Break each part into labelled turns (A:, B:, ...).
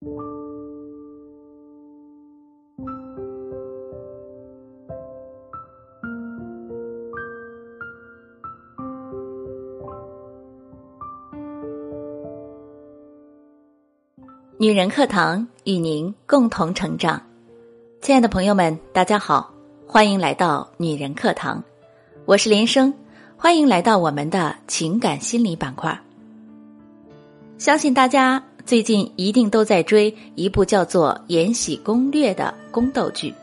A: 女人课堂与您共同成长，亲爱的朋友们，大家好，欢迎来到女人课堂，我是连生，欢迎来到我们的情感心理板块。相信大家最近一定都在追一部叫做《延禧攻略》的宫斗剧，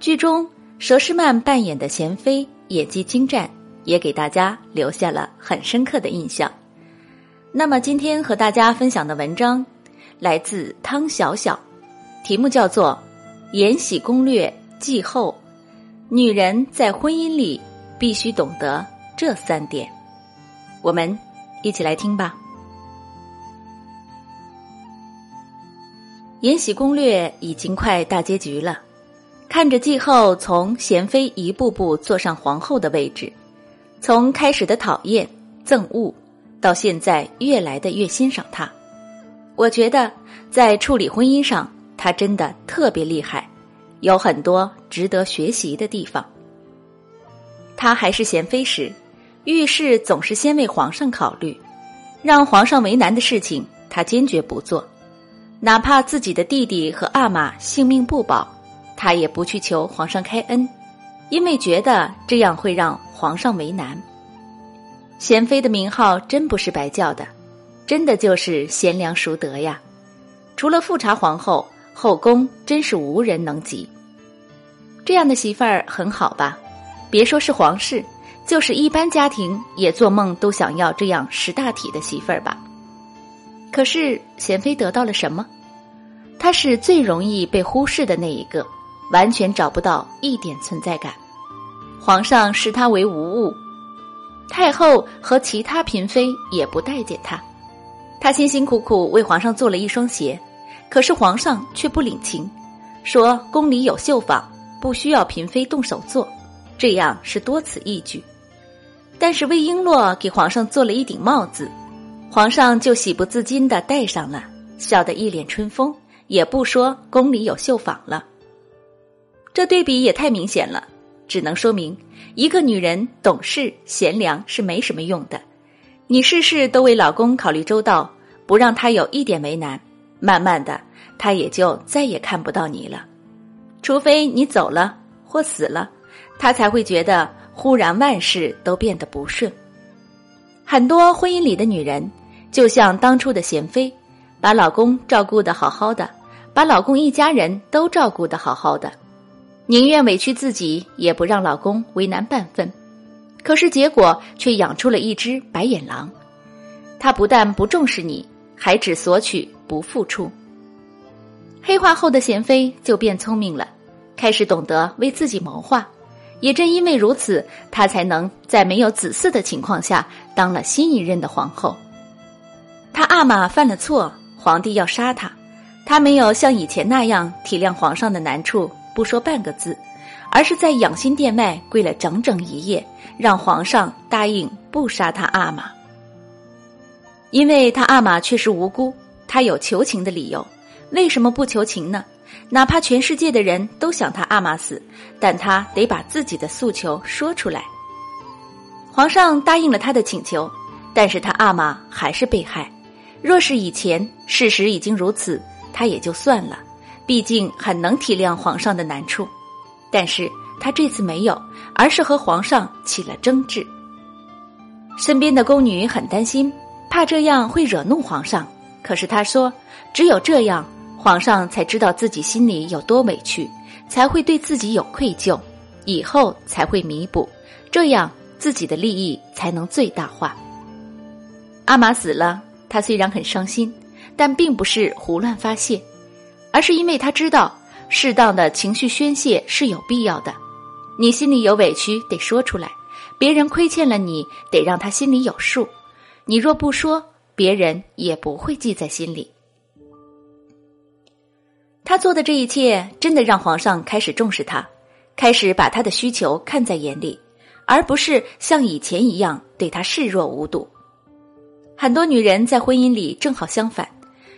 A: 剧中佘诗曼扮演的娴妃演技精湛，也给大家留下了很深刻的印象。那么今天和大家分享的文章。来自汤小小，题目叫做《延禧攻略》季后，女人在婚姻里必须懂得这三点。我们一起来听吧。《延禧攻略》已经快大结局了，看着季后从娴妃一步步坐上皇后的位置，从开始的讨厌憎恶，到现在越来的越欣赏她。我觉得在处理婚姻上，他真的特别厉害，有很多值得学习的地方。他还是贤妃时，遇事总是先为皇上考虑，让皇上为难的事情，他坚决不做，哪怕自己的弟弟和阿玛性命不保，他也不去求皇上开恩，因为觉得这样会让皇上为难。贤妃的名号真不是白叫的。真的就是贤良淑德呀！除了富察皇后，后宫真是无人能及。这样的媳妇儿很好吧？别说是皇室，就是一般家庭也做梦都想要这样识大体的媳妇儿吧。可是贤妃得到了什么？她是最容易被忽视的那一个，完全找不到一点存在感。皇上视她为无物，太后和其他嫔妃也不待见她。她辛辛苦苦为皇上做了一双鞋，可是皇上却不领情，说宫里有绣坊，不需要嫔妃动手做，这样是多此一举。但是魏璎珞给皇上做了一顶帽子，皇上就喜不自禁的戴上了，笑得一脸春风，也不说宫里有绣坊了。这对比也太明显了，只能说明一个女人懂事贤良是没什么用的。你事事都为老公考虑周到，不让他有一点为难，慢慢的，他也就再也看不到你了。除非你走了或死了，他才会觉得忽然万事都变得不顺。很多婚姻里的女人，就像当初的贤妃，把老公照顾的好好的，把老公一家人都照顾的好好的，宁愿委屈自己，也不让老公为难半分。可是结果却养出了一只白眼狼，他不但不重视你，还只索取不付出。黑化后的贤妃就变聪明了，开始懂得为自己谋划。也正因为如此，她才能在没有子嗣的情况下当了新一任的皇后。阿玛犯了错，皇帝要杀他，他没有像以前那样体谅皇上的难处，不说半个字。而是在养心殿外跪了整整一夜，让皇上答应不杀他阿玛。因为他阿玛确实无辜，他有求情的理由。为什么不求情呢？哪怕全世界的人都想他阿玛死，但他得把自己的诉求说出来。皇上答应了他的请求，但是他阿玛还是被害。若是以前事实已经如此，他也就算了，毕竟很能体谅皇上的难处。但是他这次没有，而是和皇上起了争执。身边的宫女很担心，怕这样会惹怒皇上。可是他说，只有这样，皇上才知道自己心里有多委屈，才会对自己有愧疚，以后才会弥补，这样自己的利益才能最大化。阿玛死了，他虽然很伤心，但并不是胡乱发泄，而是因为他知道。适当的情绪宣泄是有必要的，你心里有委屈得说出来，别人亏欠了你得让他心里有数，你若不说，别人也不会记在心里。他做的这一切真的让皇上开始重视他，开始把他的需求看在眼里，而不是像以前一样对他视若无睹。很多女人在婚姻里正好相反，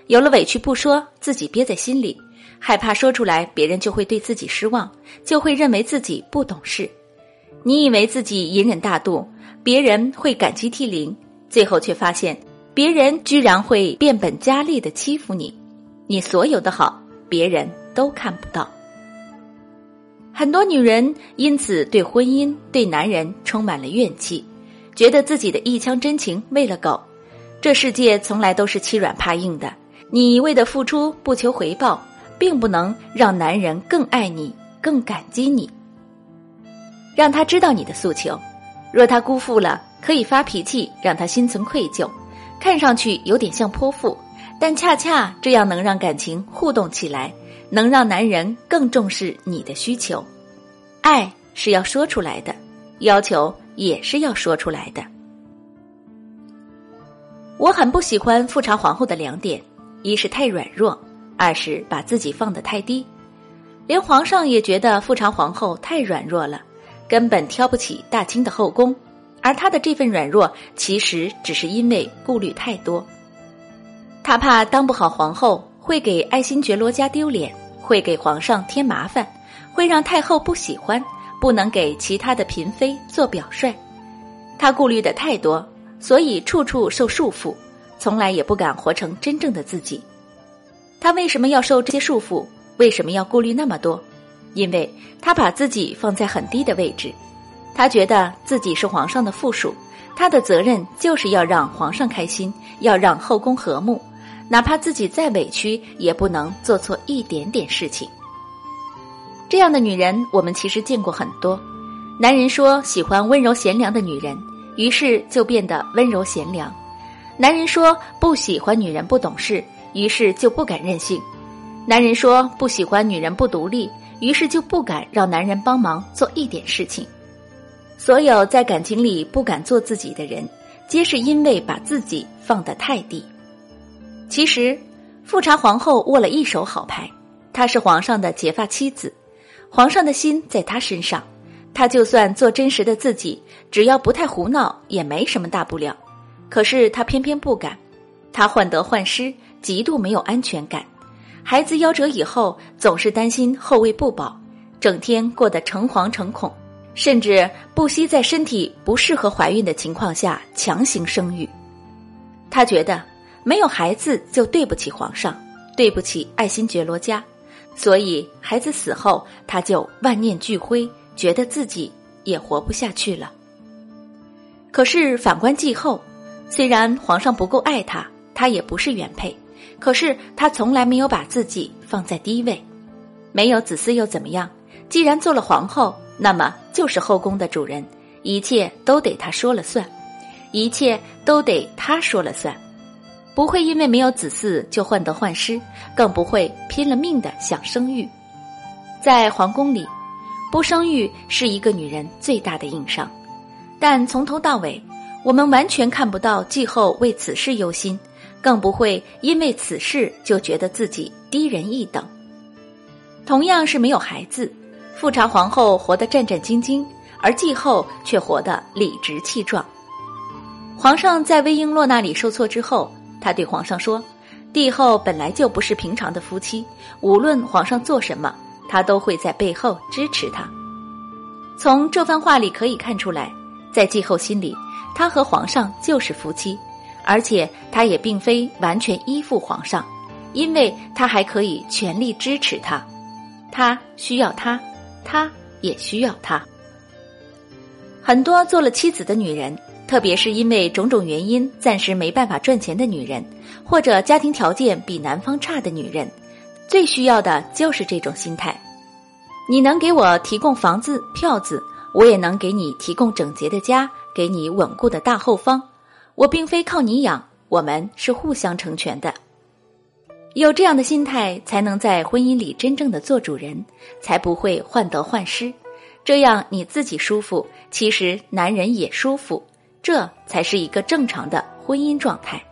A: 有了委屈不说，自己憋在心里，害怕说出来别人就会对自己失望，就会认为自己不懂事。你以为自己隐忍大度，别人会感激涕零，最后却发现别人居然会变本加厉的欺负你。你所有的好，别人都看不到。很多女人因此对婚姻、对男人充满了怨气，觉得自己的一腔真情喂了狗。这世界从来都是欺软怕硬的，你一味的付出不求回报，并不能让男人更爱你、更感激你。让他知道你的诉求，若他辜负了，可以发脾气，让他心存愧疚，看上去有点像泼妇，但恰恰这样能让感情互动起来。能让男人更重视你的需求，爱是要说出来的，要求也是要说出来的。我很不喜欢富察皇后的两点：一是太软弱，二是把自己放得太低。连皇上也觉得富察皇后太软弱了，根本挑不起大清的后宫。而她的这份软弱，其实只是因为顾虑太多，她怕当不好皇后会给爱新觉罗家丢脸。会给皇上添麻烦，会让太后不喜欢，不能给其他的嫔妃做表率。他顾虑的太多，所以处处受束缚，从来也不敢活成真正的自己。他为什么要受这些束缚？为什么要顾虑那么多？因为他把自己放在很低的位置，他觉得自己是皇上的附属，他的责任就是要让皇上开心，要让后宫和睦。哪怕自己再委屈，也不能做错一点点事情。这样的女人，我们其实见过很多。男人说喜欢温柔贤良的女人，于是就变得温柔贤良；男人说不喜欢女人不懂事，于是就不敢任性；男人说不喜欢女人不独立，于是就不敢让男人帮忙做一点事情。所有在感情里不敢做自己的人，皆是因为把自己放得太低。其实，富察皇后握了一手好牌，她是皇上的结发妻子，皇上的心在她身上，她就算做真实的自己，只要不太胡闹，也没什么大不了。可是她偏偏不敢，她患得患失，极度没有安全感，孩子夭折以后，总是担心后位不保，整天过得诚惶诚恐，甚至不惜在身体不适合怀孕的情况下强行生育。她觉得。没有孩子就对不起皇上，对不起爱新觉罗家，所以孩子死后，他就万念俱灰，觉得自己也活不下去了。可是反观继后，虽然皇上不够爱他，他也不是原配，可是他从来没有把自己放在低位。没有子嗣又怎么样？既然做了皇后，那么就是后宫的主人，一切都得他说了算，一切都得他说了算。不会因为没有子嗣就患得患失，更不会拼了命的想生育。在皇宫里，不生育是一个女人最大的硬伤。但从头到尾，我们完全看不到继后为此事忧心，更不会因为此事就觉得自己低人一等。同样是没有孩子，富察皇后活得战战兢兢，而继后却活得理直气壮。皇上在魏璎珞那里受挫之后。他对皇上说：“帝后本来就不是平常的夫妻，无论皇上做什么，他都会在背后支持他。”从这番话里可以看出来，在继后心里，他和皇上就是夫妻，而且他也并非完全依附皇上，因为他还可以全力支持他。他需要他，他也需要他。很多做了妻子的女人。特别是因为种种原因暂时没办法赚钱的女人，或者家庭条件比男方差的女人，最需要的就是这种心态。你能给我提供房子、票子，我也能给你提供整洁的家，给你稳固的大后方。我并非靠你养，我们是互相成全的。有这样的心态，才能在婚姻里真正的做主人，才不会患得患失。这样你自己舒服，其实男人也舒服。这才是一个正常的婚姻状态。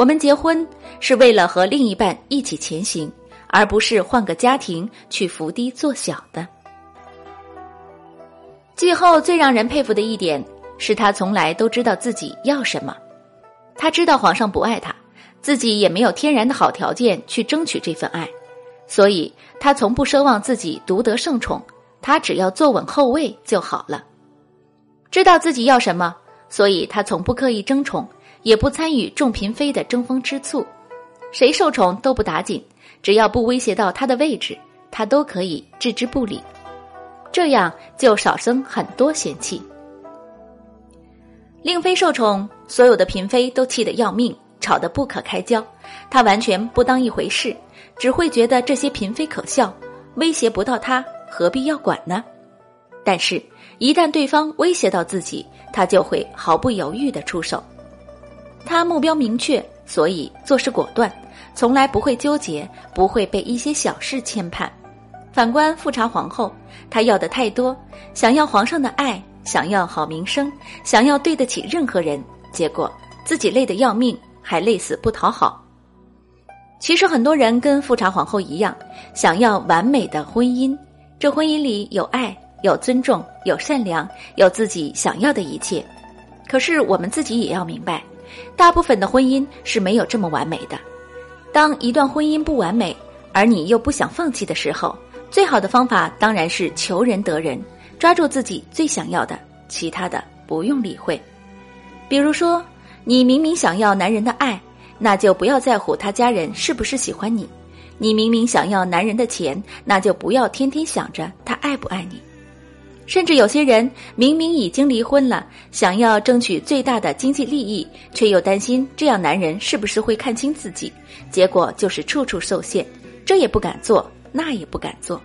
A: 我们结婚是为了和另一半一起前行，而不是换个家庭去伏低做小的。季后最让人佩服的一点是他从来都知道自己要什么，他知道皇上不爱他，自己也没有天然的好条件去争取这份爱，所以他从不奢望自己独得圣宠，他只要坐稳后位就好了。知道自己要什么，所以他从不刻意争宠，也不参与众嫔妃的争风吃醋，谁受宠都不打紧，只要不威胁到他的位置，他都可以置之不理，这样就少生很多嫌弃。令妃受宠，所有的嫔妃都气得要命，吵得不可开交。她完全不当一回事，只会觉得这些嫔妃可笑，威胁不到她，何必要管呢？但是，一旦对方威胁到自己，她就会毫不犹豫的出手。她目标明确，所以做事果断，从来不会纠结，不会被一些小事牵绊。反观富察皇后，她要的太多，想要皇上的爱。想要好名声，想要对得起任何人，结果自己累得要命，还累死不讨好。其实很多人跟富察皇后一样，想要完美的婚姻，这婚姻里有爱，有尊重，有善良，有自己想要的一切。可是我们自己也要明白，大部分的婚姻是没有这么完美的。当一段婚姻不完美，而你又不想放弃的时候，最好的方法当然是求人得人。抓住自己最想要的，其他的不用理会。比如说，你明明想要男人的爱，那就不要在乎他家人是不是喜欢你；你明明想要男人的钱，那就不要天天想着他爱不爱你。甚至有些人明明已经离婚了，想要争取最大的经济利益，却又担心这样男人是不是会看清自己，结果就是处处受限，这也不敢做，那也不敢做。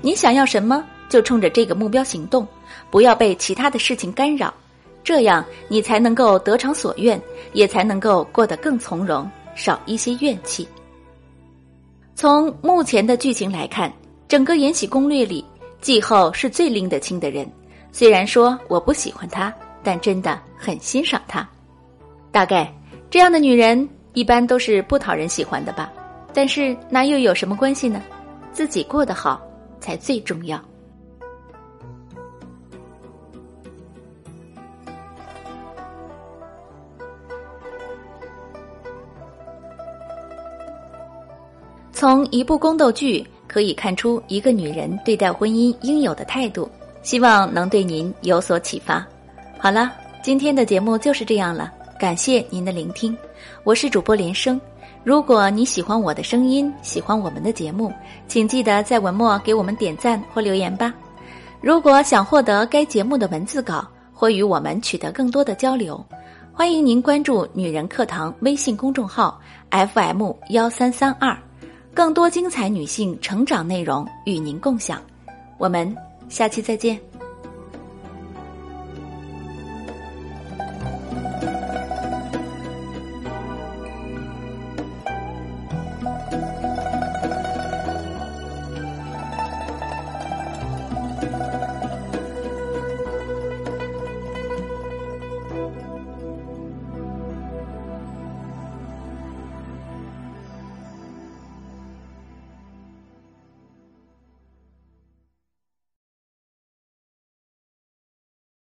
A: 你想要什么？就冲着这个目标行动，不要被其他的事情干扰，这样你才能够得偿所愿，也才能够过得更从容，少一些怨气。从目前的剧情来看，整个《延禧攻略》里，季后是最拎得清的人。虽然说我不喜欢她，但真的很欣赏她。大概这样的女人一般都是不讨人喜欢的吧？但是那又有什么关系呢？自己过得好才最重要。从一部宫斗剧可以看出一个女人对待婚姻应有的态度，希望能对您有所启发。好了，今天的节目就是这样了，感谢您的聆听，我是主播连生。如果你喜欢我的声音，喜欢我们的节目，请记得在文末给我们点赞或留言吧。如果想获得该节目的文字稿或与我们取得更多的交流，欢迎您关注“女人课堂”微信公众号 FM 幺三三二。更多精彩女性成长内容与您共享，我们下期再见。